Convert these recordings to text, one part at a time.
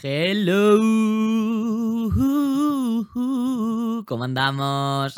Hello. ¿Cómo andamos?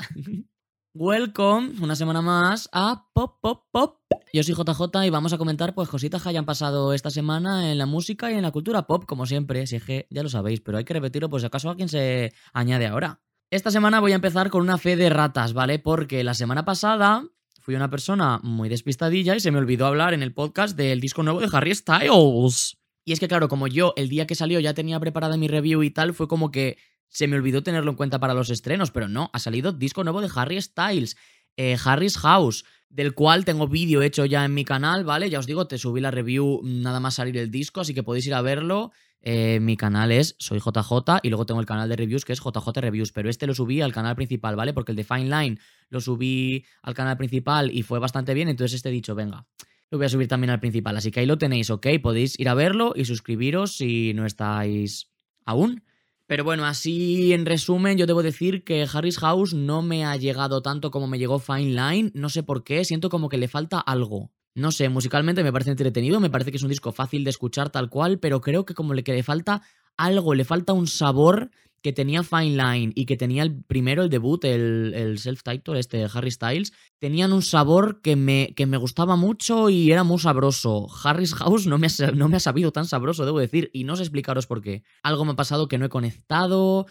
Welcome una semana más a Pop Pop Pop. Yo soy JJ y vamos a comentar pues cositas que hayan pasado esta semana en la música y en la cultura pop, como siempre. Si es que ya lo sabéis, pero hay que repetirlo por si acaso alguien se añade ahora. Esta semana voy a empezar con una fe de ratas, ¿vale? Porque la semana pasada fui una persona muy despistadilla y se me olvidó hablar en el podcast del disco nuevo de Harry Styles. Y es que, claro, como yo el día que salió ya tenía preparada mi review y tal, fue como que se me olvidó tenerlo en cuenta para los estrenos, pero no, ha salido disco nuevo de Harry Styles, eh, Harry's House, del cual tengo vídeo hecho ya en mi canal, ¿vale? Ya os digo, te subí la review nada más salir el disco, así que podéis ir a verlo. Eh, mi canal es Soy JJ y luego tengo el canal de reviews que es JJ Reviews, pero este lo subí al canal principal, ¿vale? Porque el de Fine Line lo subí al canal principal y fue bastante bien, entonces este he dicho, venga, lo voy a subir también al principal. Así que ahí lo tenéis, ¿ok? Podéis ir a verlo y suscribiros si no estáis aún. Pero bueno, así en resumen, yo debo decir que Harry's House no me ha llegado tanto como me llegó Fine Line. No sé por qué, siento como que le falta algo. No sé, musicalmente me parece entretenido, me parece que es un disco fácil de escuchar tal cual, pero creo que como le, que le falta algo, le falta un sabor que tenía Fine Line y que tenía el primero, el debut, el, el self-title, este Harry Styles, tenían un sabor que me, que me gustaba mucho y era muy sabroso. Harry's House no me, ha, no me ha sabido tan sabroso, debo decir, y no sé explicaros por qué. Algo me ha pasado que no he conectado,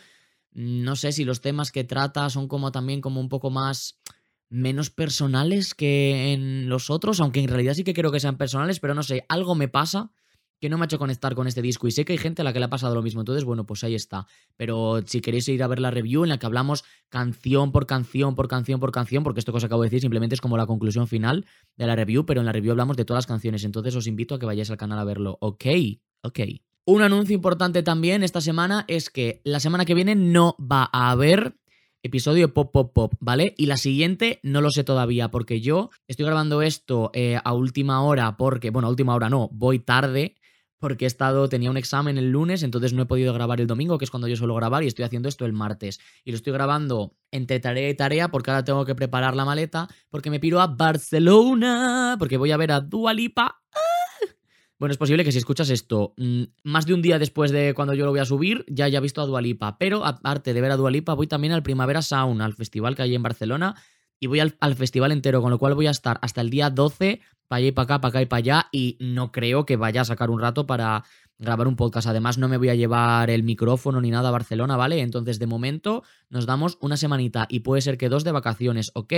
no sé si los temas que trata son como también como un poco más menos personales que en los otros, aunque en realidad sí que creo que sean personales, pero no sé, algo me pasa que no me ha hecho conectar con este disco y sé que hay gente a la que le ha pasado lo mismo, entonces bueno, pues ahí está. Pero si queréis ir a ver la review en la que hablamos canción por canción, por canción, por canción, porque esto que os acabo de decir simplemente es como la conclusión final de la review, pero en la review hablamos de todas las canciones, entonces os invito a que vayáis al canal a verlo, ok, ok. Un anuncio importante también esta semana es que la semana que viene no va a haber episodio Pop Pop Pop, ¿vale? Y la siguiente no lo sé todavía, porque yo estoy grabando esto eh, a última hora, porque, bueno, a última hora no, voy tarde, porque he estado, tenía un examen el lunes, entonces no he podido grabar el domingo, que es cuando yo suelo grabar, y estoy haciendo esto el martes. Y lo estoy grabando entre tarea y tarea, porque ahora tengo que preparar la maleta, porque me piro a Barcelona, porque voy a ver a Dua Lipa. ¡Ah! Bueno, es posible que si escuchas esto mm, más de un día después de cuando yo lo voy a subir, ya haya visto a Dualipa. Pero aparte de ver a Dualipa, voy también al Primavera Sound, al festival que hay en Barcelona, y voy al, al, festival entero, con lo cual voy a estar hasta el día 12 para allá y para acá, para acá y para allá, y no creo que vaya a sacar un rato para grabar un podcast. Además, no me voy a llevar el micrófono ni nada a Barcelona, ¿vale? Entonces, de momento, nos damos una semanita y puede ser que dos de vacaciones, ¿ok?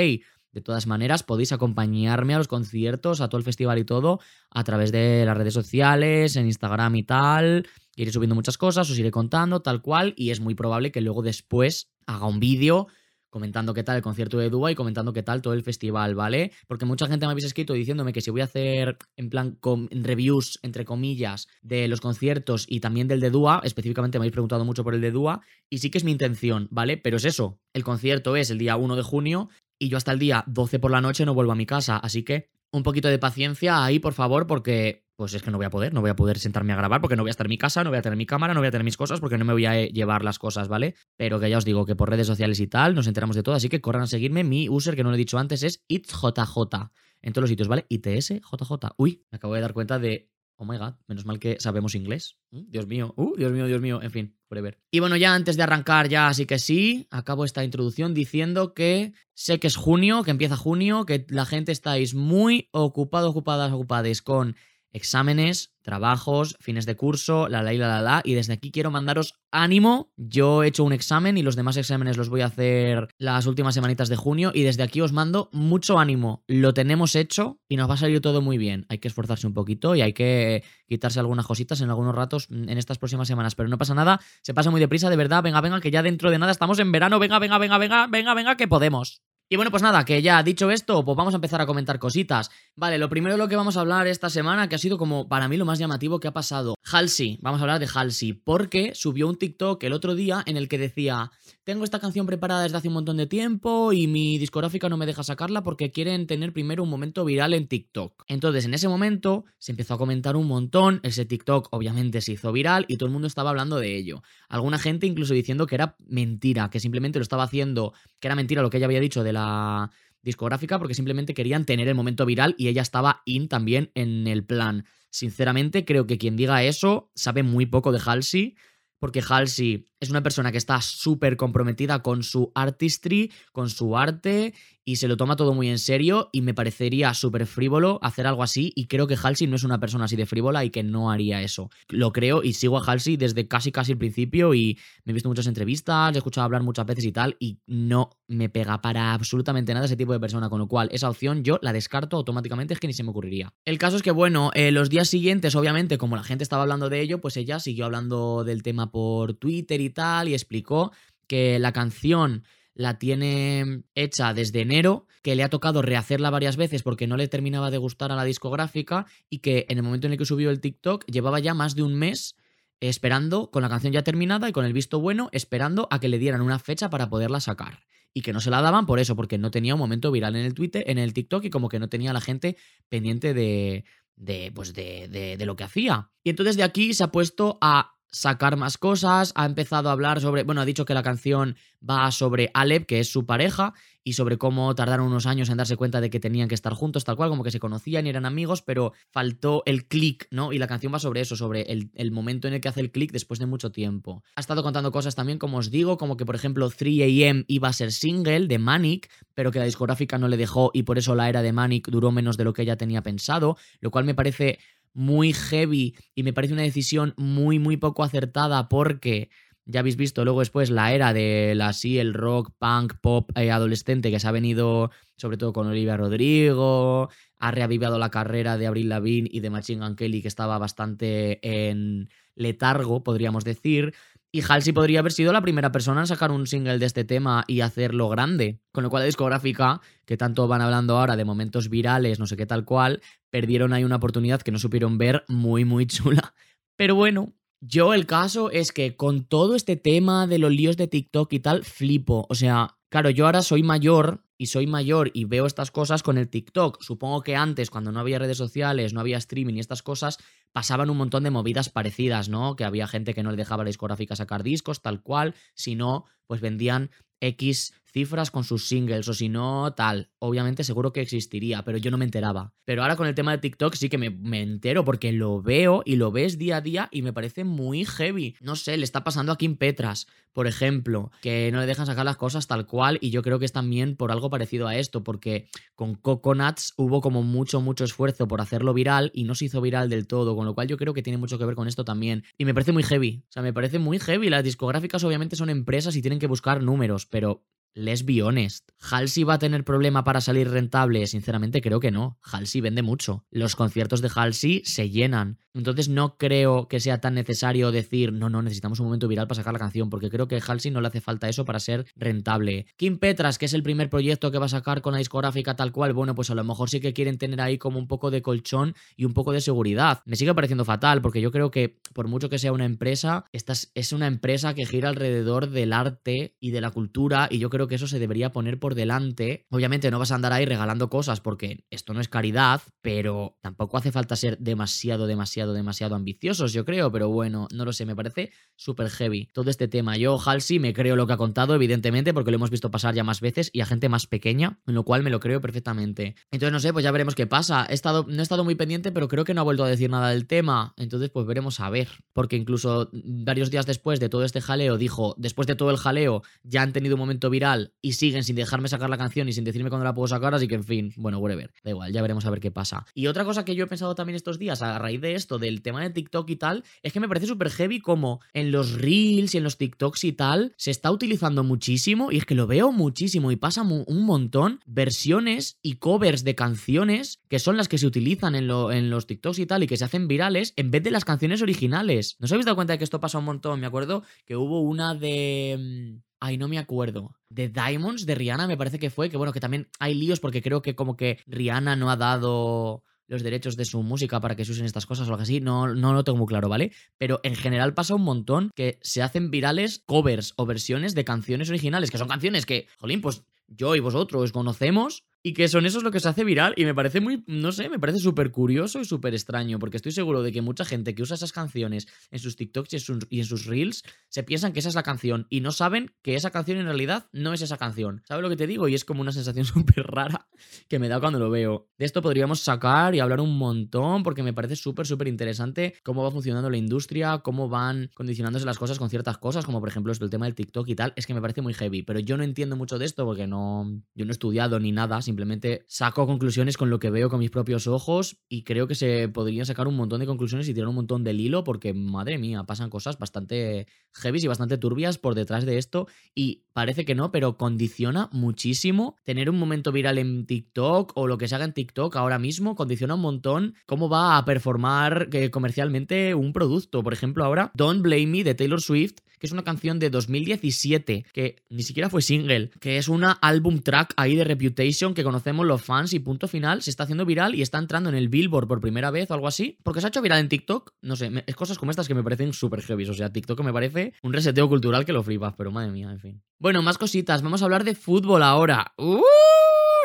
De todas maneras, podéis acompañarme a los conciertos, a todo el festival y todo, a través de las redes sociales, en Instagram y tal. Iré subiendo muchas cosas, os iré contando, tal cual, y es muy probable que luego después haga un vídeo comentando qué tal el concierto de Dua y comentando qué tal todo el festival, ¿vale? Porque mucha gente me habéis escrito diciéndome que si voy a hacer en plan reviews, entre comillas, de los conciertos y también del de Dua, específicamente me habéis preguntado mucho por el de Dua, y sí que es mi intención, ¿vale? Pero es eso, el concierto es el día 1 de junio y yo hasta el día 12 por la noche no vuelvo a mi casa, así que un poquito de paciencia ahí, por favor, porque pues es que no voy a poder, no voy a poder sentarme a grabar porque no voy a estar en mi casa, no voy a tener mi cámara, no voy a tener mis cosas porque no me voy a eh, llevar las cosas, ¿vale? Pero que ya os digo que por redes sociales y tal nos enteramos de todo, así que corran a seguirme. Mi user, que no lo he dicho antes, es ItsJJ. En todos los sitios, ¿vale? ITSJJ. Uy, me acabo de dar cuenta de Oh my god, menos mal que sabemos inglés. Dios mío, uh, Dios mío, Dios mío, en fin, forever. Y bueno, ya antes de arrancar, ya así que sí, acabo esta introducción diciendo que sé que es junio, que empieza junio, que la gente estáis muy ocupados, ocupadas, ocupadas con exámenes, trabajos, fines de curso, la la y la la la. Y desde aquí quiero mandaros ánimo. Yo he hecho un examen y los demás exámenes los voy a hacer las últimas semanitas de junio. Y desde aquí os mando mucho ánimo. Lo tenemos hecho y nos va a salir todo muy bien. Hay que esforzarse un poquito y hay que quitarse algunas cositas en algunos ratos en estas próximas semanas. Pero no pasa nada, se pasa muy deprisa, de verdad. Venga, venga, que ya dentro de nada estamos en verano. Venga, venga, venga, venga, venga, venga, que podemos. Y bueno, pues nada, que ya dicho esto, pues vamos a empezar a comentar cositas. Vale, lo primero de lo que vamos a hablar esta semana, que ha sido como para mí lo más llamativo que ha pasado. Halsey, vamos a hablar de Halsey, porque subió un TikTok el otro día en el que decía, tengo esta canción preparada desde hace un montón de tiempo y mi discográfica no me deja sacarla porque quieren tener primero un momento viral en TikTok. Entonces, en ese momento se empezó a comentar un montón, ese TikTok obviamente se hizo viral y todo el mundo estaba hablando de ello. Alguna gente incluso diciendo que era mentira, que simplemente lo estaba haciendo, que era mentira lo que ella había dicho de la discográfica porque simplemente querían tener el momento viral y ella estaba in también en el plan. Sinceramente, creo que quien diga eso sabe muy poco de Halsey porque Halsey es una persona que está súper comprometida con su artistry, con su arte y se lo toma todo muy en serio y me parecería súper frívolo hacer algo así y creo que Halsey no es una persona así de frívola y que no haría eso. Lo creo y sigo a Halsey desde casi casi el principio y me he visto muchas entrevistas, he escuchado hablar muchas veces y tal y no me pega para absolutamente nada ese tipo de persona, con lo cual esa opción yo la descarto automáticamente, es que ni se me ocurriría. El caso es que bueno, eh, los días siguientes obviamente como la gente estaba hablando de ello, pues ella siguió hablando del tema por Twitter y y explicó que la canción la tiene hecha desde enero, que le ha tocado rehacerla varias veces porque no le terminaba de gustar a la discográfica y que en el momento en el que subió el TikTok llevaba ya más de un mes esperando con la canción ya terminada y con el visto bueno, esperando a que le dieran una fecha para poderla sacar. Y que no se la daban por eso, porque no tenía un momento viral en el Twitter, en el TikTok y como que no tenía la gente pendiente de, de, pues de, de, de lo que hacía. Y entonces de aquí se ha puesto a sacar más cosas, ha empezado a hablar sobre, bueno, ha dicho que la canción va sobre Alep, que es su pareja, y sobre cómo tardaron unos años en darse cuenta de que tenían que estar juntos, tal cual, como que se conocían y eran amigos, pero faltó el click, ¿no? Y la canción va sobre eso, sobre el, el momento en el que hace el click después de mucho tiempo. Ha estado contando cosas también, como os digo, como que, por ejemplo, 3AM iba a ser single de Manic, pero que la discográfica no le dejó y por eso la era de Manic duró menos de lo que ella tenía pensado, lo cual me parece muy heavy y me parece una decisión muy, muy poco acertada porque ya habéis visto luego después la era de la sí, el rock, punk, pop eh, adolescente que se ha venido sobre todo con Olivia Rodrigo, ha reavivado la carrera de Avril Lavigne y de Machine Gun Kelly que estaba bastante en letargo, podríamos decir. Y Halsey podría haber sido la primera persona en sacar un single de este tema y hacerlo grande. Con lo cual la discográfica, que tanto van hablando ahora de momentos virales, no sé qué tal cual, perdieron ahí una oportunidad que no supieron ver muy, muy chula. Pero bueno, yo el caso es que con todo este tema de los líos de TikTok y tal, flipo. O sea, claro, yo ahora soy mayor y soy mayor y veo estas cosas con el TikTok. Supongo que antes, cuando no había redes sociales, no había streaming y estas cosas, pasaban un montón de movidas parecidas, ¿no? Que había gente que no le dejaba la discográfica sacar discos, tal cual, si no, pues vendían X cifras con sus singles o si no, tal. Obviamente seguro que existiría, pero yo no me enteraba. Pero ahora con el tema de TikTok sí que me, me, entero porque lo veo y lo ves día a día y me parece muy heavy. No sé, le está pasando a Kim Petras, por ejemplo, que no le dejan sacar las cosas tal cual y yo creo que es también por algo parecido a esto, porque con Coconuts hubo como mucho, mucho esfuerzo por hacerlo viral y no se hizo viral del todo, con lo cual yo creo que tiene mucho que ver con esto también. Y me parece muy heavy, o sea, me parece muy heavy. Las discográficas obviamente son empresas y tienen que buscar números, pero let's be honest. ¿Halsey va a tener problema para salir rentable? Sinceramente creo que no. Halsey vende mucho. Los conciertos de Halsey se llenan. Entonces no creo que sea tan necesario decir, no, no, necesitamos un momento viral para sacar la canción, porque creo que Halsey no le hace falta eso para ser rentable. Kim Petras, que es el primer proyecto que va a sacar con la discográfica tal cual, bueno, pues a lo mejor sí que quieren tener ahí como un poco de colchón y un poco de seguridad. Me sigue pareciendo fatal, porque yo creo que por mucho que sea una empresa, esta es una empresa que gira alrededor del arte y de la cultura, y yo creo que eso se debería poner por delante. Obviamente no vas a andar ahí regalando cosas porque esto no es caridad, pero tampoco hace falta ser demasiado, demasiado, demasiado ambiciosos, yo creo, pero bueno, no lo sé, me parece súper heavy todo este tema. Yo, Halsey, me creo lo que ha contado, evidentemente, porque lo hemos visto pasar ya más veces y a gente más pequeña, en lo cual me lo creo perfectamente. Entonces, no sé, pues ya veremos qué pasa. He estado, no he estado muy pendiente, pero creo que no ha vuelto a decir nada del tema. Entonces, pues veremos a ver. Porque incluso varios días después de todo este jaleo, dijo, después de todo el jaleo, ya han tenido un momento viral y siguen sin dejarme sacar la canción y sin decirme cuándo la puedo sacar, así que en fin, bueno, whatever, da igual, ya veremos a ver qué pasa. Y otra cosa que yo he pensado también estos días a raíz de esto, del tema de TikTok y tal, es que me parece súper heavy como en los reels y en los TikToks y tal se está utilizando muchísimo y es que lo veo muchísimo y pasa un montón versiones y covers de canciones que son las que se utilizan en, en los TikToks y tal y que se hacen virales en vez de las canciones originales. ¿No os habéis dado cuenta de que esto pasa un montón? Me acuerdo que hubo una de... Ay, no me acuerdo. De Diamonds, de Rihanna, me parece que fue. Que bueno, que también hay líos porque creo que como que Rihanna no ha dado los derechos de su música para que se usen estas cosas o algo así, no, no lo tengo muy claro, ¿vale? Pero en general pasa un montón que se hacen virales covers o versiones de canciones originales, que son canciones que, jolín, pues yo y vosotros conocemos, y que son esos lo que se hace viral y me parece muy, no sé, me parece súper curioso y súper extraño porque estoy seguro de que mucha gente que usa esas canciones en sus TikToks y en sus, Reels se piensan que esa es la canción y no saben que esa canción en realidad no es esa canción. ¿Sabes lo que te digo? Y es como una sensación súper rara que me da cuando lo veo. De esto podríamos sacar y hablar un montón porque me parece súper, súper interesante cómo va funcionando la industria, cómo van condicionándose las cosas con ciertas cosas, como por ejemplo esto, el tema del TikTok y tal. Es que me parece muy heavy, pero yo no entiendo mucho de esto porque no, yo no he estudiado ni nada, simplemente saco conclusiones con lo que veo con mis propios ojos y creo que se podrían sacar un montón de conclusiones y tirar un montón del hilo porque, madre mía, pasan cosas bastante heavy y bastante turbias por detrás de esto y parece que no, pero condiciona muchísimo tener un momento viral en TikTok o lo que se haga en TikTok ahora mismo, condiciona un montón cómo va a performar eh, comercialmente un producto. Por ejemplo, ahora Don't Blame Me de Taylor Swift que es una canción de 2017, que ni siquiera fue single, que es una album track ahí de Reputation que conocemos los fans y punto final, se está haciendo viral y está entrando en el Billboard por primera vez o algo así, porque se ha hecho viral en TikTok, no sé, es cosas como estas que me parecen súper heavy, o sea, TikTok me parece un reseteo cultural que lo flipas, pero madre mía, en fin. Bueno, más cositas, vamos a hablar de fútbol ahora. ¡Uh!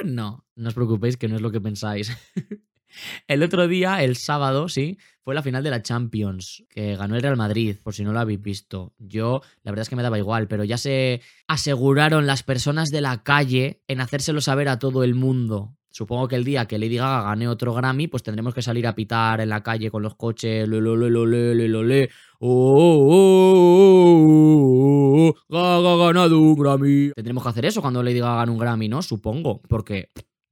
No, no os preocupéis que no es lo que pensáis. El otro día, el sábado, sí, fue la final de la Champions, que ganó el Real Madrid, por si no lo habéis visto. Yo, la verdad es que me daba igual, pero ya se aseguraron las personas de la calle en hacérselo saber a todo el mundo. Supongo que el día que Lady Gaga gane otro Grammy, pues tendremos que salir a pitar en la calle con los coches. Oh, oh, oh, Gaga ha ganado un Grammy. Tendremos que hacer eso cuando Lady Gaga gane un Grammy, ¿no? Supongo, porque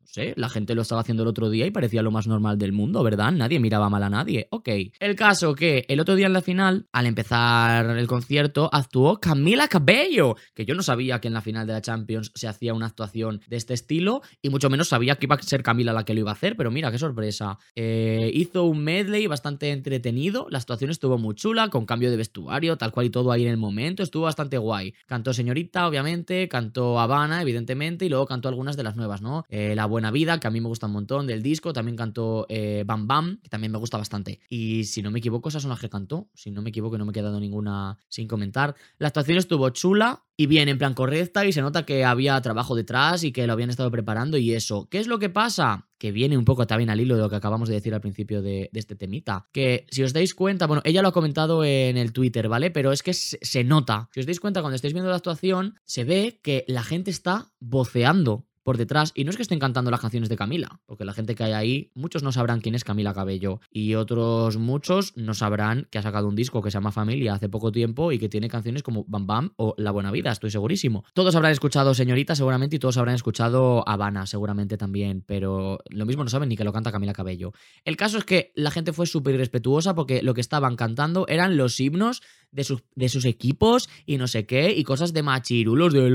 sé, la gente lo estaba haciendo el otro día y parecía lo más normal del mundo, ¿verdad? Nadie miraba mal a nadie. Ok. El caso que el otro día en la final, al empezar el concierto, actuó Camila Cabello, que yo no sabía que en la final de la Champions se hacía una actuación de este estilo y mucho menos sabía que iba a ser Camila la que lo iba a hacer, pero mira, qué sorpresa. Eh, hizo un medley bastante entretenido, la actuación estuvo muy chula, con cambio de vestuario, tal cual y todo ahí en el momento, estuvo bastante guay. Cantó Señorita, obviamente, cantó Habana, evidentemente, y luego cantó algunas de las nuevas, ¿no? Eh, la Buena Vida, que a mí me gusta un montón del disco. También cantó eh, Bam Bam, que también me gusta bastante. Y si no me equivoco, esas son las que cantó. Si no me equivoco, no me he quedado ninguna sin comentar. La actuación estuvo chula y bien, en plan correcta, y se nota que había trabajo detrás y que lo habían estado preparando y eso. ¿Qué es lo que pasa? Que viene un poco también al hilo de lo que acabamos de decir al principio de, este temita. Que si os dais cuenta, bueno, ella lo ha comentado en el Twitter, ¿vale? Pero es que se, se nota. Si os dais cuenta, cuando estáis viendo la actuación, se ve que la gente está voceando por detrás. Y no es que estén cantando las canciones de Camila, porque la gente que hay ahí, muchos no sabrán quién es Camila Cabello. Y otros muchos no sabrán que ha sacado un disco que se llama Familia hace poco tiempo y que tiene canciones como Bam Bam o La Buena Vida, estoy segurísimo. Todos habrán escuchado Señorita seguramente y todos habrán escuchado Habana seguramente también, pero lo mismo no saben ni que lo canta Camila Cabello. El caso es que la gente fue súper irrespetuosa porque lo que estaban cantando eran los himnos de sus, de sus equipos y no sé qué, y cosas de machirulos de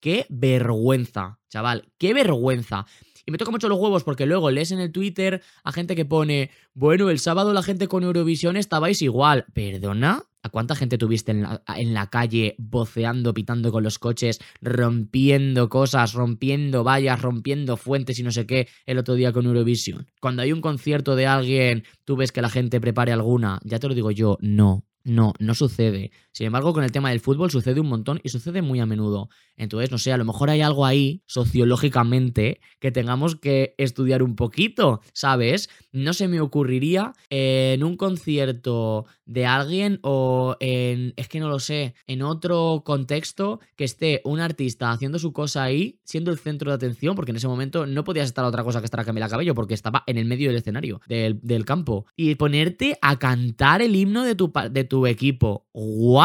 Qué vergüenza, chaval, qué vergüenza. Y me toca mucho los huevos porque luego lees en el Twitter a gente que pone, bueno, el sábado la gente con Eurovisión estabais igual. ¿Perdona? ¿A cuánta gente tuviste en la, en la, calle voceando, pitando con los coches, rompiendo cosas, rompiendo vallas, rompiendo fuentes y no sé qué el otro día con Eurovisión? Cuando hay un concierto de alguien, tú ves que la gente prepare alguna. Ya te lo digo yo, no, no, no sucede. Sin embargo, con el tema del fútbol sucede un montón y sucede muy a menudo. Entonces, no sé, a lo mejor hay algo ahí sociológicamente que tengamos que estudiar un poquito, ¿sabes? No se me ocurriría en un concierto de alguien o en, es que no lo sé, en otro contexto que esté un artista haciendo su cosa ahí, siendo el centro de atención, porque en ese momento no podías estar otra cosa que estar a Camila Cabello, porque estaba en el medio del escenario, del, del campo, y ponerte a cantar el himno de tu, de tu equipo.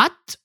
¿What?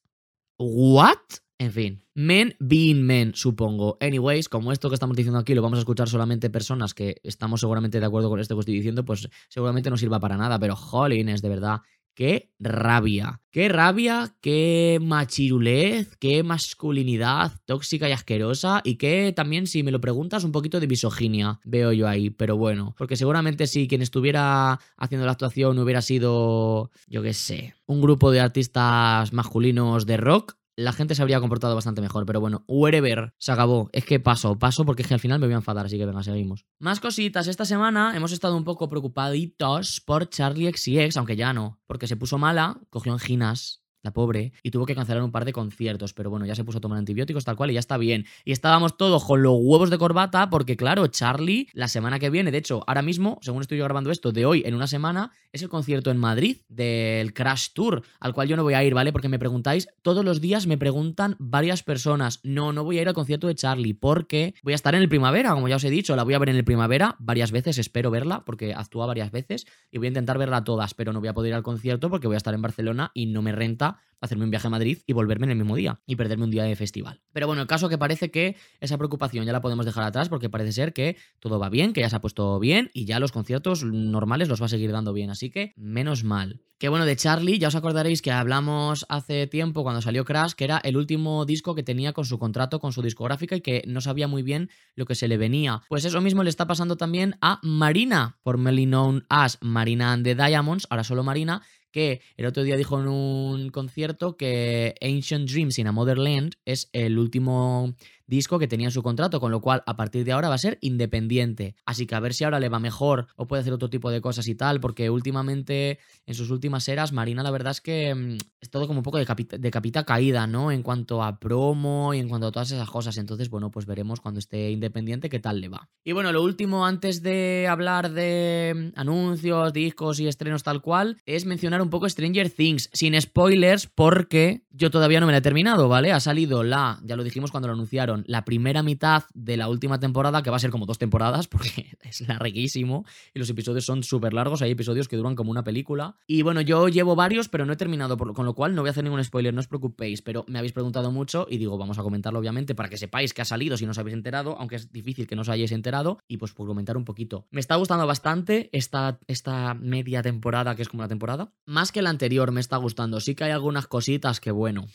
¿What? En fin, men being men, supongo. Anyways, como esto que estamos diciendo aquí lo vamos a escuchar solamente personas que estamos seguramente de acuerdo con esto que estoy diciendo, pues seguramente no sirva para nada, pero jolines, de verdad, qué rabia. Qué rabia, qué machirulez, qué masculinidad tóxica y asquerosa y qué también, si me lo preguntas, un poquito de misoginia veo yo ahí. Pero bueno, porque seguramente si quien estuviera haciendo la actuación hubiera sido, yo qué sé, un grupo de artistas masculinos de rock, la gente se habría comportado bastante mejor, pero bueno, wherever, se acabó. Es que paso, paso porque es que al final me voy a enfadar, así que venga, seguimos. Más cositas, esta semana hemos estado un poco preocupaditos por Charlie XCX, aunque ya no, porque se puso mala, cogió anginas la pobre, y tuvo que cancelar un par de conciertos, pero bueno, ya se puso a tomar antibióticos tal cual y ya está bien. Y estábamos todos con los huevos de corbata porque claro, Charlie la semana que viene, de hecho, ahora mismo, según estoy yo grabando esto, de hoy en una semana, es el concierto en Madrid del Crash Tour, al cual yo no voy a ir, ¿vale? Porque me preguntáis, todos los días me preguntan varias personas, no, no voy a ir al concierto de Charlie porque voy a estar en el primavera, como ya os he dicho, la voy a ver en el primavera varias veces, espero verla porque actúa varias veces y voy a intentar verla todas, pero no voy a poder ir al concierto porque voy a estar en Barcelona y no me renta hacerme un viaje a Madrid y volverme en el mismo día y perderme un día de festival. Pero bueno, el caso que parece que esa preocupación ya la podemos dejar atrás porque parece ser que todo va bien, que ya se ha puesto bien y ya los conciertos normales los va a seguir dando bien, así que menos mal. Que bueno, de Charlie, ya os acordaréis que hablamos hace tiempo cuando salió Crash, que era el último disco que tenía con su contrato con su discográfica y que no sabía muy bien lo que se le venía. Pues eso mismo le está pasando también a Marina, formerly known as Marina and the Diamonds, ahora solo Marina, que el otro día dijo en un concierto que Ancient Dreams in a Motherland es el último disco que tenía en su contrato, con lo cual a partir de ahora va a ser independiente. Así que a ver si ahora le va mejor o puede hacer otro tipo de cosas y tal, porque últimamente, en sus últimas eras, Marina la verdad es que mm, es todo como un poco de, capita, caída, ¿no? En cuanto a promo y en cuanto a todas esas cosas. Entonces, bueno, pues veremos cuando esté independiente qué tal le va. Y bueno, lo último antes de hablar de mm, anuncios, discos y estrenos tal cual, es mencionar un poco Stranger Things, sin spoilers, porque yo todavía no me la he terminado, ¿vale? Ha salido la, ya lo dijimos cuando lo anunciaron, la primera mitad de la última temporada, que va a ser como dos temporadas, porque es larguísimo y los episodios son súper largos. Hay episodios que duran como una película. Y bueno, yo llevo varios, pero no he terminado, con lo cual no voy a hacer ningún spoiler, no os preocupéis. Pero me habéis preguntado mucho y digo, vamos a comentarlo obviamente para que sepáis que ha salido si no os habéis enterado, aunque es difícil que no os hayáis enterado. Y pues por comentar un poquito. Me está gustando bastante esta, esta media temporada, que es como la temporada. Más que la anterior, me está gustando. Sí que hay algunas cositas que, bueno,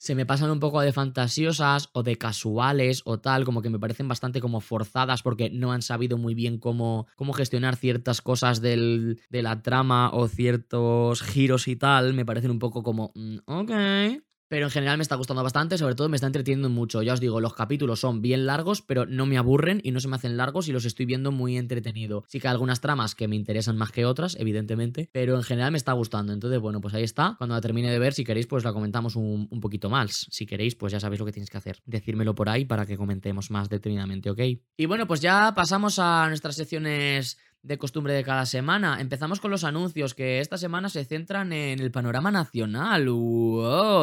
se me pasan un poco de fantasiosas o de o tal, como que me parecen bastante como forzadas porque no han sabido muy bien cómo, cómo gestionar ciertas cosas del, de la trama o ciertos giros y tal, me parecen un poco como, mm, ok, pero en general me está gustando bastante, sobre todo me está entreteniendo mucho. Ya os digo, los capítulos son bien largos, pero no me aburren y no se me hacen largos y los estoy viendo muy entretenido. Sí que hay algunas tramas que me interesan más que otras, evidentemente, pero en general me está gustando. Entonces, bueno, pues ahí está. Cuando la termine de ver, si queréis, pues la comentamos un, poquito más. Si queréis, pues ya sabéis lo que tenéis que hacer. Decírmelo por ahí para que comentemos más detenidamente, ¿ok? Y bueno, pues ya pasamos a nuestras secciones de costumbre de cada semana. Empezamos con los anuncios que esta semana se centran en el panorama nacional.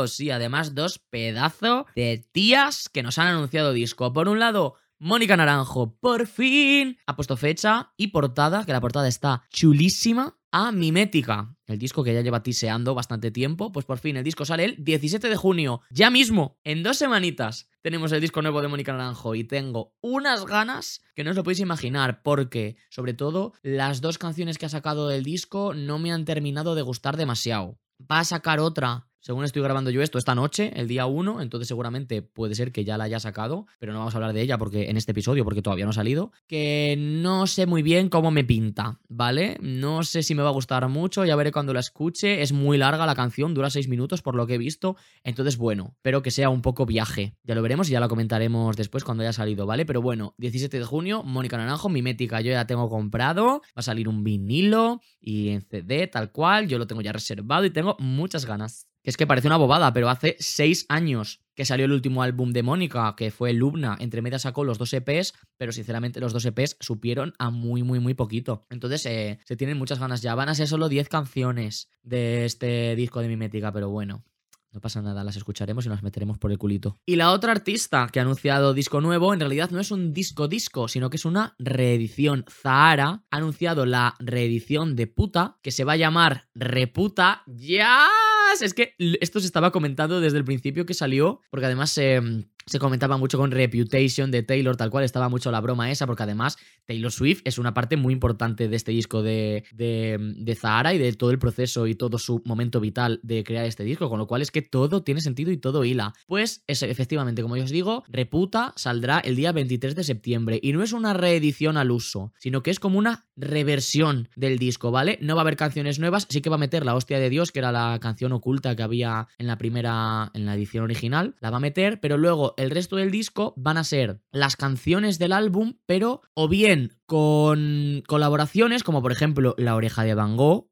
Sí, además dos pedazos de tías que nos han anunciado disco. Por un lado, Mónica Naranjo, por fin, ha puesto fecha y portada, que la portada está chulísima a Mimética, el disco que ya lleva tiseando bastante tiempo, pues por fin el disco sale el 17 de junio, ya mismo, en dos semanitas. Tenemos el disco nuevo de Mónica Naranjo y tengo unas ganas que no os lo podéis imaginar, porque sobre todo las dos canciones que ha sacado del disco no me han terminado de gustar demasiado. Va a sacar otra según estoy grabando yo esto esta noche, el día 1, entonces seguramente puede ser que ya la haya sacado, pero no vamos a hablar de ella porque en este episodio porque todavía no ha salido, que no sé muy bien cómo me pinta, ¿vale? No sé si me va a gustar mucho, ya veré cuando la escuche, es muy larga la canción, dura 6 minutos por lo que he visto, entonces bueno, espero que sea un poco viaje, ya lo veremos y ya la comentaremos después cuando haya salido, ¿vale? Pero bueno, 17 de junio, Mónica Naranjo, mimética, yo ya tengo comprado, va a salir un vinilo y en CD tal cual, yo lo tengo ya reservado y tengo muchas ganas es que parece una bobada, pero hace seis años que salió el último álbum de Mónica, que fue Lubna. Entre medias sacó los dos EPs, pero sinceramente los dos EPs supieron a muy, muy, muy poquito. Entonces eh, se tienen muchas ganas ya. Van a ser solo 10 canciones de este disco de Mimética, pero bueno. No pasa nada, las escucharemos y nos meteremos por el culito. Y la otra artista que ha anunciado disco nuevo, en realidad no es un disco disco, sino que es una reedición. Zahara ha anunciado la reedición de Puta, que se va a llamar Reputa. ¡Ya! Es que esto se estaba comentando desde el principio que salió, porque además em, se comentaba mucho con Reputation de Taylor, tal cual estaba mucho la broma esa, porque además Taylor Swift es una parte muy importante de este disco de, de, Zahara y de todo el proceso y todo su momento vital de crear este disco, con lo cual es que todo tiene sentido y todo hila. Pues es, efectivamente, como yo os digo, Reputa saldrá el día 23 de septiembre y no es una reedición al uso, sino que es como una reversión del disco, ¿vale? No va a haber canciones nuevas, sí que va a meter la hostia de Dios, que era la canción oculta que había en la primera, en la edición original, la va a meter, pero luego el resto del disco van a ser las canciones del álbum, pero o bien con colaboraciones como por ejemplo La oreja de Van Gogh,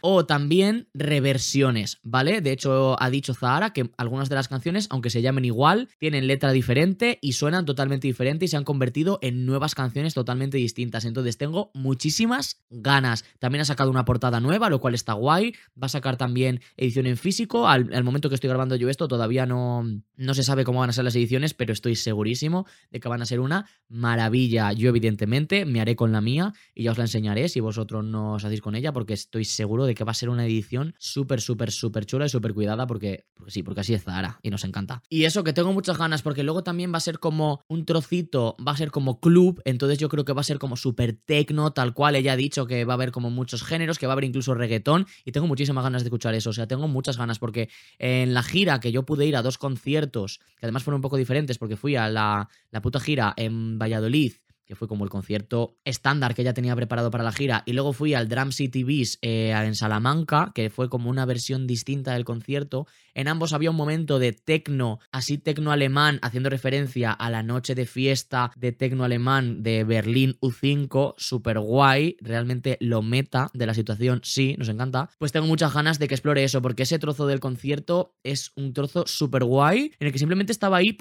o también reversiones, ¿vale? De hecho, ha dicho Zahara que algunas de las canciones, aunque se llamen igual, tienen letra diferente y suenan totalmente diferente y se han convertido en nuevas canciones totalmente distintas. Entonces, tengo muchísimas ganas. También ha sacado una portada nueva, lo cual está guay. Va a sacar también edición en físico. Al, momento que estoy grabando yo esto, todavía no, no se sabe cómo van a ser las ediciones, pero estoy segurísimo de que van a ser una maravilla. Yo, evidentemente, me haré con la mía y ya os la enseñaré si vosotros no os hacéis con ella, porque estoy seguro de que va a ser una edición súper, súper, súper chula y súper cuidada porque, sí, porque así es Zahara y nos encanta. Y eso que tengo muchas ganas porque luego también va a ser como un trocito, va a ser como club, entonces yo creo que va a ser como súper tecno, tal cual ella ha dicho que va a haber como muchos géneros, que va a haber incluso reggaetón y tengo muchísimas ganas de escuchar eso, o sea, tengo muchas ganas porque en la gira que yo pude ir a dos conciertos, que además fueron un poco diferentes porque fui a la, la puta gira en Valladolid que fue como el concierto estándar que ella tenía preparado para la gira. Y luego fui al Drum City Beast eh, en Salamanca, que fue como una versión distinta del concierto. En ambos había un momento de tecno, así tecno alemán, haciendo referencia a la noche de fiesta de tecno alemán de Berlín U5, súper guay, realmente lo meta de la situación, sí, nos encanta. Pues tengo muchas ganas de que explore eso, porque ese trozo del concierto es un trozo súper guay, en el que simplemente estaba ahí,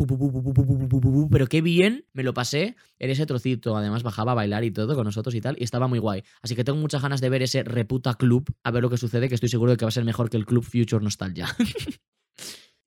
pero qué bien me lo pasé en ese trocito. Además bajaba a bailar y todo con nosotros y tal, y estaba muy guay. Así que tengo muchas ganas de ver ese reputa club, a ver lo que sucede, que estoy seguro de que va a ser mejor que el Club Future Nostalgia.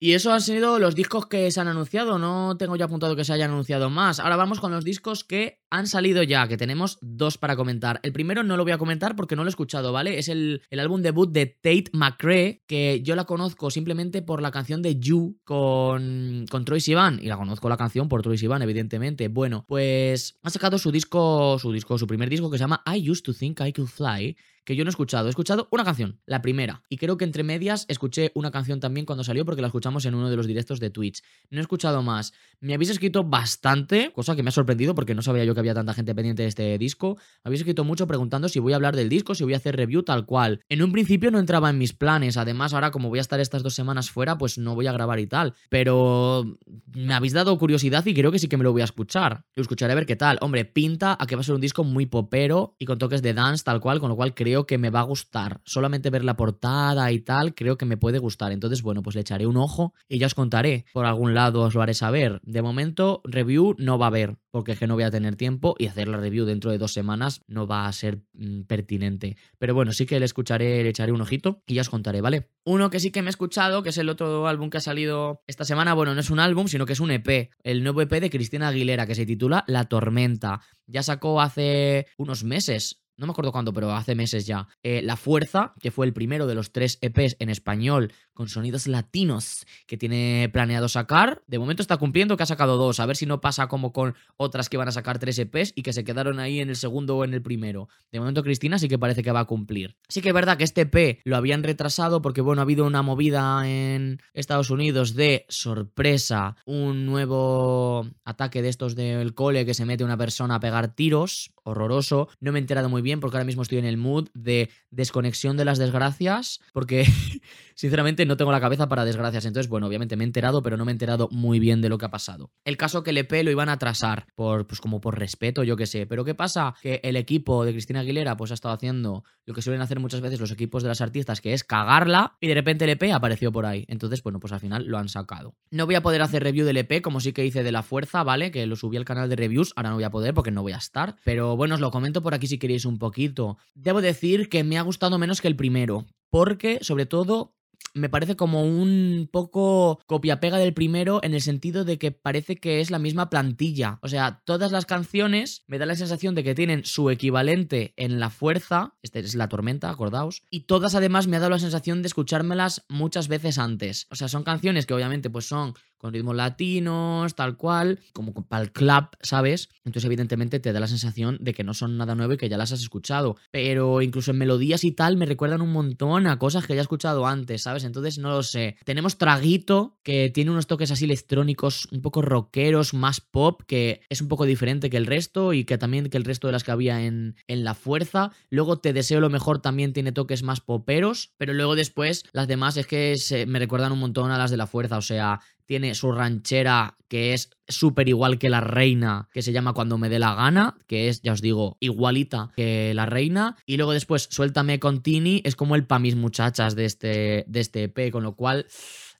Y eso han sido los discos que se han anunciado, no tengo ya apuntado que se hayan anunciado más. Ahora vamos con los discos que han salido ya, que tenemos dos para comentar. El primero no lo voy a comentar porque no lo he escuchado, ¿vale? Es el, álbum debut de Tate McRae, que yo la conozco simplemente por la canción de You con, con Troy Sivan, y la conozco la canción por Troy Sivan, evidentemente. Bueno, pues ha sacado su disco, su disco, su primer disco que se llama I Used to Think I Could Fly, que yo no he escuchado. He escuchado una canción, la primera. Y creo que entre medias escuché una canción también cuando salió porque la escuchamos en uno de los directos de Twitch. No he escuchado más. Me habéis escrito bastante, cosa que me ha sorprendido porque no sabía yo que había tanta gente pendiente de este disco. Habéis escrito mucho preguntando si voy a hablar del disco, si voy a hacer review tal cual. En un principio no entraba en mis planes. Además, ahora como voy a estar estas dos semanas fuera, pues no voy a grabar y tal. Pero me habéis dado curiosidad y creo que sí que me lo voy a escuchar. Lo escucharé a ver qué tal. Hombre, pinta a que va a ser un disco muy popero y con toques de dance tal cual, con lo cual creo que me va a gustar. Solamente ver la portada y tal, creo que me puede gustar. Entonces, bueno, pues le echaré un ojo y ya os contaré. Por algún lado os lo haré saber. De momento, review no va a haber, porque es que no voy a tener tiempo y hacer la review dentro de dos semanas no va a ser mm, pertinente. Pero bueno, sí que le escucharé, le echaré un ojito y ya os contaré, ¿vale? Uno que sí que me he escuchado, que es el otro álbum que ha salido esta semana. Bueno, no es un álbum, sino que es un EP. El nuevo EP de Cristina Aguilera, que se titula La Tormenta. Ya sacó hace unos meses no me acuerdo cuándo, pero hace meses ya, eh, La Fuerza, que fue el primero de los tres EPs en español con sonidos latinos que tiene planeado sacar. De momento está cumpliendo que ha sacado dos, a ver si no pasa como con otras que van a sacar tres EPs y que se quedaron ahí en el segundo o en el primero. De momento Cristina sí que parece que va a cumplir. Sí que es verdad que este EP lo habían retrasado porque, bueno, ha habido una movida en Estados Unidos de sorpresa, un nuevo ataque de estos del cole que se mete una persona a pegar tiros, horroroso. No me he enterado muy bien porque ahora mismo estoy en el mood de desconexión de las desgracias, porque sinceramente no tengo la cabeza para desgracias. Entonces, bueno, obviamente me he enterado, pero no me he enterado muy bien de lo que ha pasado. El caso que el EP lo iban a atrasar, por, pues como por respeto, yo qué sé. Pero ¿qué pasa? Que el equipo de Cristina Aguilera pues ha estado haciendo lo que suelen hacer muchas veces los equipos de las artistas, que es cagarla, y de repente el EP apareció por ahí. Entonces, bueno, pues al final lo han sacado. No voy a poder hacer review del EP, como sí que hice de La Fuerza, ¿vale? Que lo subí al canal de reviews, ahora no voy a poder porque no voy a estar. Pero bueno, os lo comento por aquí si queréis un poquito. Debo decir que me ha gustado menos que el primero, porque sobre todo me parece como un poco copia-pega del primero en el sentido de que parece que es la misma plantilla. O sea, todas las canciones me da la sensación de que tienen su equivalente en la fuerza, esta es la tormenta, acordaos, y todas además me ha dado la sensación de escuchármelas muchas veces antes. O sea, son canciones que obviamente pues son con ritmos latinos, tal cual, como para el club, ¿sabes? Entonces, evidentemente, te da la sensación de que no son nada nuevo y que ya las has escuchado. Pero incluso en melodías y tal me recuerdan un montón a cosas que ya he escuchado antes, ¿sabes? Entonces, no lo sé. Tenemos Traguito, que tiene unos toques así electrónicos, un poco rockeros, más pop, que es un poco diferente que el resto y que también que el resto de las que había en, en La Fuerza. Luego, Te Deseo lo Mejor también tiene toques más poperos, pero luego después las demás es que me recuerdan un montón a las de La Fuerza, o sea, tiene su ranchera que es súper igual que la reina, que se llama Cuando me dé la gana, que es, ya os digo, igualita que la reina. Y luego después, Suéltame con Tini, es como el pa' mis muchachas de este, de este EP, con lo cual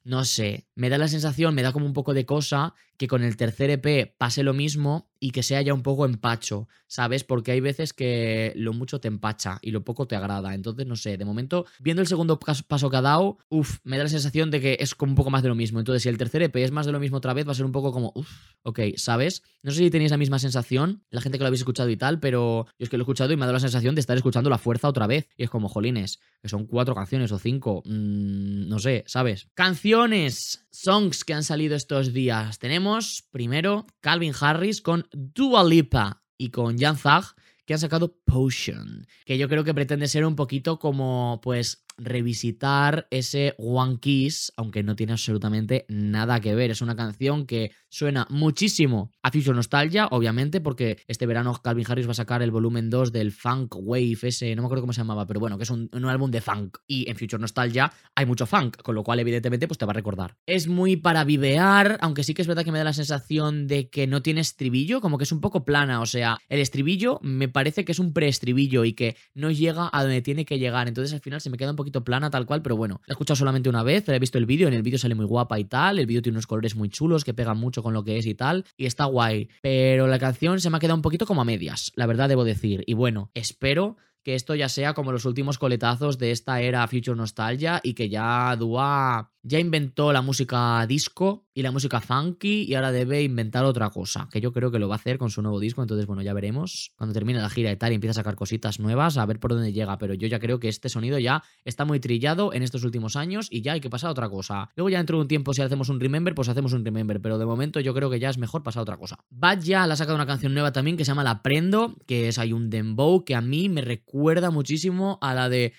no sé, me da la sensación, me da como un poco de cosa que con el tercer EP pase lo mismo y que sea ya un poco empacho, ¿sabes? Porque hay veces que lo mucho te empacha y lo poco te agrada. Entonces, no sé, de momento, viendo el segundo paso que ha dado, uff, me da la sensación de que es como un poco más de lo mismo. Entonces, si el tercer EP es más de lo mismo otra vez, va a ser un poco como, uff, ok, ¿sabes? No sé si tenéis la misma sensación, la gente que lo habéis escuchado y tal, pero yo es que lo he escuchado y me ha dado la sensación de estar escuchando la fuerza otra vez. Y es como, jolines, que son cuatro canciones o cinco, mmm, no sé, ¿sabes? Canciones, songs que han salido estos días. Tenemos primero Calvin Harris con Dua Lipa y con Jan Zag que han sacado Potion, que yo creo que pretende ser un poquito como pues revisitar ese One Kiss, aunque no tiene absolutamente nada que ver. Es una canción que suena muchísimo a Future Nostalgia, obviamente, porque este verano Calvin Harris va a sacar el volumen 2 del Funk Wave, ese, no me acuerdo cómo se llamaba, pero bueno, que es un, álbum de funk. Y en Future Nostalgia hay mucho funk, con lo cual, evidentemente, pues te va a recordar. Es muy para vivear, aunque sí que es verdad que me da la sensación de que no tiene estribillo, como que es un poco plana. O sea, el estribillo me parece que es un preestribillo y que no llega a donde tiene que llegar. Entonces al final se me queda un poco plana tal cual, pero bueno, la he escuchado solamente una vez, pero he visto el vídeo, en el vídeo sale muy guapa y tal, el vídeo tiene unos colores muy chulos que pegan mucho con lo que es y tal, y está guay, pero la canción se me ha quedado un poquito como a medias, la verdad debo decir, y bueno, espero que esto ya sea como los últimos coletazos de esta era Future Nostalgia y que ya Dua ya inventó la música disco y la música funky y ahora debe inventar otra cosa, que yo creo que lo va a hacer con su nuevo disco, entonces bueno, ya veremos cuando termine la gira y tal y empieza a sacar cositas nuevas, a ver por dónde llega, pero yo ya creo que este sonido ya está muy trillado en estos últimos años y ya hay que pasar a otra cosa. Luego ya dentro de un tiempo si hacemos un remember, pues hacemos un remember, pero de momento yo creo que ya es mejor pasar a otra cosa. Bad ya le ha sacado una canción nueva también que se llama La Prendo, que es hay un dembow que a mí me recuerda muchísimo a la de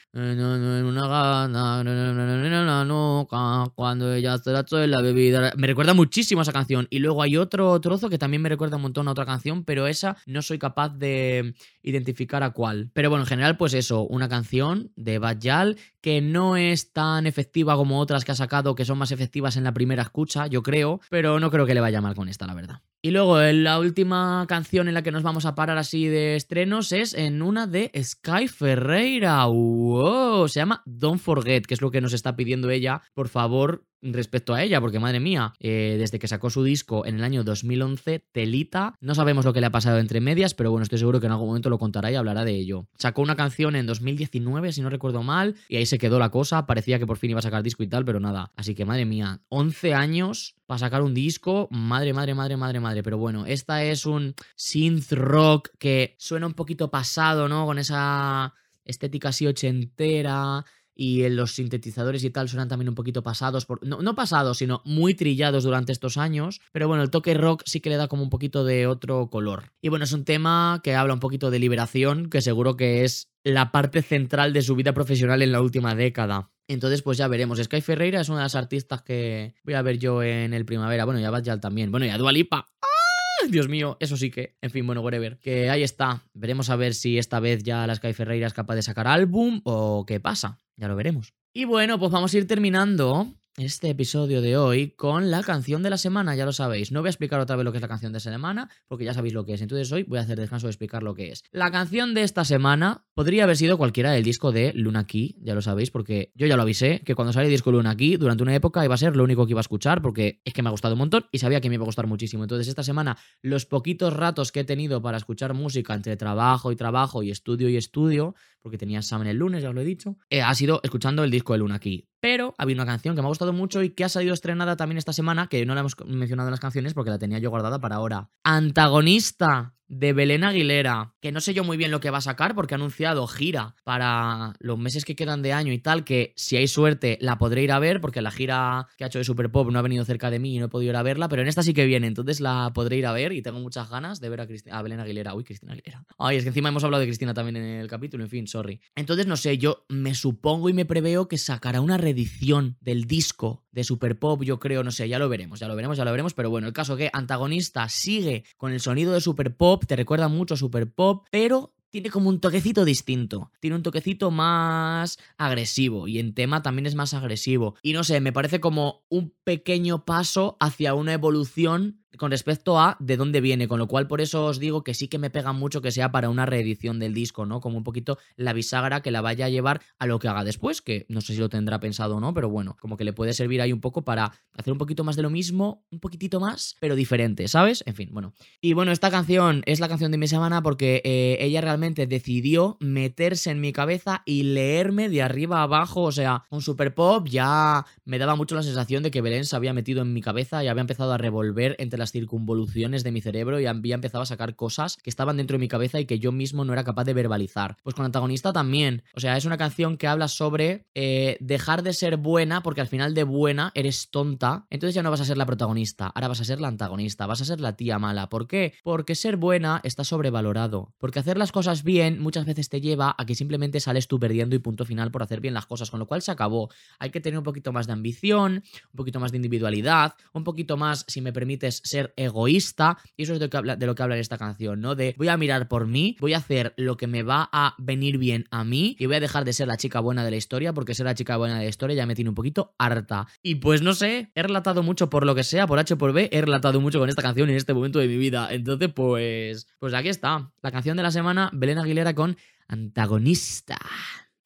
cuando ella se la la bebida. Recuerda muchísimo a esa canción. Y luego hay otro trozo que también me recuerda un montón a otra canción, pero esa no soy capaz de identificar a cuál. Pero bueno, en general, pues eso, una canción de Bad Yal que no es tan efectiva como otras que ha sacado, que son más efectivas en la primera escucha, yo creo, pero no creo que le vaya mal con esta, la verdad. Y luego, la última canción en la que nos vamos a parar así de estrenos es en una de Sky Ferreira. ¡Wow! Se llama Don't Forget, que es lo que nos está pidiendo ella. Por favor, respecto a ella, porque madre mía, eh, desde que sacó su disco en el año 2011, Telita, no sabemos lo que le ha pasado entre medias, pero bueno, estoy seguro que en algún momento lo contará y hablará de ello. Sacó una canción en 2019, si no recuerdo mal, y ahí se quedó la cosa, parecía que por fin iba a sacar disco y tal, pero nada. Así que madre mía, 11 años para sacar un disco, madre, madre, madre, madre, madre, pero bueno, esta es un synth rock que suena un poquito pasado, ¿no? Con esa estética así ochentera, y los sintetizadores y tal suenan también un poquito pasados, por, no, pasados, sino muy trillados durante estos años, pero bueno, el toque rock sí que le da como un poquito de otro color. Y bueno, es un tema que habla un poquito de liberación, que seguro que es la parte central de su vida profesional en la última década. Entonces, pues ya veremos. Sky Ferreira es una de las artistas que voy a ver yo en el primavera. Bueno, ya ya también. Bueno, ya Dualipa. ¡Ah! Dios mío, eso sí que. En fin, bueno, whatever. Que ahí está. Veremos a ver si esta vez ya la Sky Ferreira es capaz de sacar álbum o qué pasa. Ya lo veremos. Y bueno, pues vamos a ir terminando este episodio de hoy con la canción de la semana, ya lo sabéis. No voy a explicar otra vez lo que es la canción de semana, porque ya sabéis lo que es. Entonces hoy voy a hacer descanso de explicar lo que es. La canción de esta semana podría haber sido cualquiera del disco de Luna Key, ya lo sabéis, porque yo ya lo avisé, que cuando sale el disco Luna Key, durante una época iba a ser lo único que iba a escuchar, porque es que me ha gustado un montón y sabía que me iba a gustar muchísimo. Entonces esta semana, los poquitos ratos que he tenido para escuchar música entre trabajo y trabajo y estudio y estudio, porque tenía examen el lunes, ya os lo he dicho, eh, ha sido escuchando el disco de Luna Key. Pero había una canción que me ha gustado mucho y que ha salido estrenada también esta semana, que no la hemos mencionado en las canciones porque la tenía yo guardada para ahora. Antagonista de Belén Aguilera, que no sé yo muy bien lo que va a sacar porque ha anunciado gira para los meses que quedan de año y tal, que si hay suerte la podré ir a ver porque la gira que ha hecho de Super Pop no ha venido cerca de mí y no he podido ir a verla, pero en esta sí que viene, entonces la podré ir a ver y tengo muchas ganas de ver a, a Belén Aguilera. Uy, Cristina Aguilera. Ay, es que encima hemos hablado de Cristina también en el capítulo, en fin, sorry. Entonces, no sé, yo me supongo y me preveo que sacará una reedición del disco de Super Pop, yo creo, no sé, ya lo veremos, ya lo veremos, ya lo veremos, pero bueno, el caso que Antagonista sigue con el sonido de Super Pop, te recuerda mucho a Super Pop, pero tiene como un toquecito distinto. Tiene un toquecito más agresivo. Y en tema también es más agresivo. Y no sé, me parece como un pequeño paso hacia una evolución con respecto a de dónde viene, con lo cual por eso os digo que sí que me pega mucho que sea para una reedición del disco, ¿no? Como un poquito la bisagra que la vaya a llevar a lo que haga después, que no sé si lo tendrá pensado o no, pero bueno, como que le puede servir ahí un poco para hacer un poquito más de lo mismo, un poquitito más, pero diferente, ¿sabes? En fin, bueno. Y bueno, esta canción es la canción de mi semana porque eh, ella realmente decidió meterse en mi cabeza y leerme de arriba abajo, o sea, un super pop ya me daba mucho la sensación de que Belén se había metido en mi cabeza y había empezado a revolver entre las circunvoluciones de mi cerebro y había empezado a sacar cosas que estaban dentro de mi cabeza y que yo mismo no era capaz de verbalizar. Pues con antagonista también. O sea, es una canción que habla sobre eh, dejar de ser buena porque al final de buena eres tonta. Entonces ya no vas a ser la protagonista, ahora vas a ser la antagonista, vas a ser la tía mala. ¿Por qué? Porque ser buena está sobrevalorado. Porque hacer las cosas bien muchas veces te lleva a que simplemente sales tú perdiendo y punto final por hacer bien las cosas, con lo cual se acabó. Hay que tener un poquito más de ambición, un poquito más de individualidad, un poquito más, si me permites, ser egoísta. Y eso es de lo, que habla, de lo que habla esta canción, ¿no? De voy a mirar por mí, voy a hacer lo que me va a venir bien a mí y voy a dejar de ser la chica buena de la historia porque ser la chica buena de la historia ya me tiene un poquito harta. Y pues no sé, he relatado mucho por lo que sea, por H por B, he relatado mucho con esta canción en este momento de mi vida. Entonces, pues, pues aquí está. La canción de la semana, Belén Aguilera con Antagonista.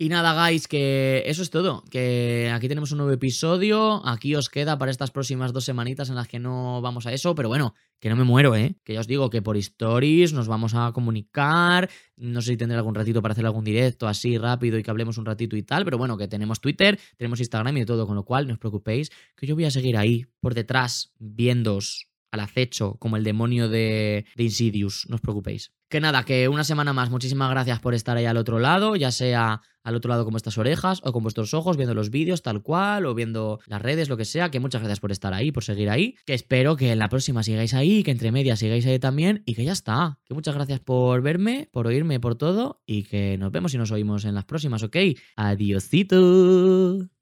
Y nada, guys, que eso es todo. Que aquí tenemos un nuevo episodio. Aquí os queda para estas próximas dos semanitas en las que no vamos a eso. Pero bueno, que no me muero, ¿eh? Que ya os digo que por stories nos vamos a comunicar. No sé si tendré algún ratito para hacer algún directo así rápido y que hablemos un ratito y tal. Pero bueno, que tenemos Twitter, tenemos Instagram y de todo. Con lo cual, no os preocupéis, que yo voy a seguir ahí, por detrás, viéndoos al acecho, como el demonio de, de Insidious. No os preocupéis. Que nada, que una semana más, muchísimas gracias por estar ahí al otro lado, ya sea al otro lado con vuestras orejas o con vuestros ojos, viendo los vídeos tal cual o viendo las redes, lo que sea, que muchas gracias por estar ahí, por seguir ahí, que espero que en la próxima sigáis ahí, que entre medias sigáis ahí también y que ya está, que muchas gracias por verme, por oírme, por todo y que nos vemos y nos oímos en las próximas, ¿ok? Adiosito.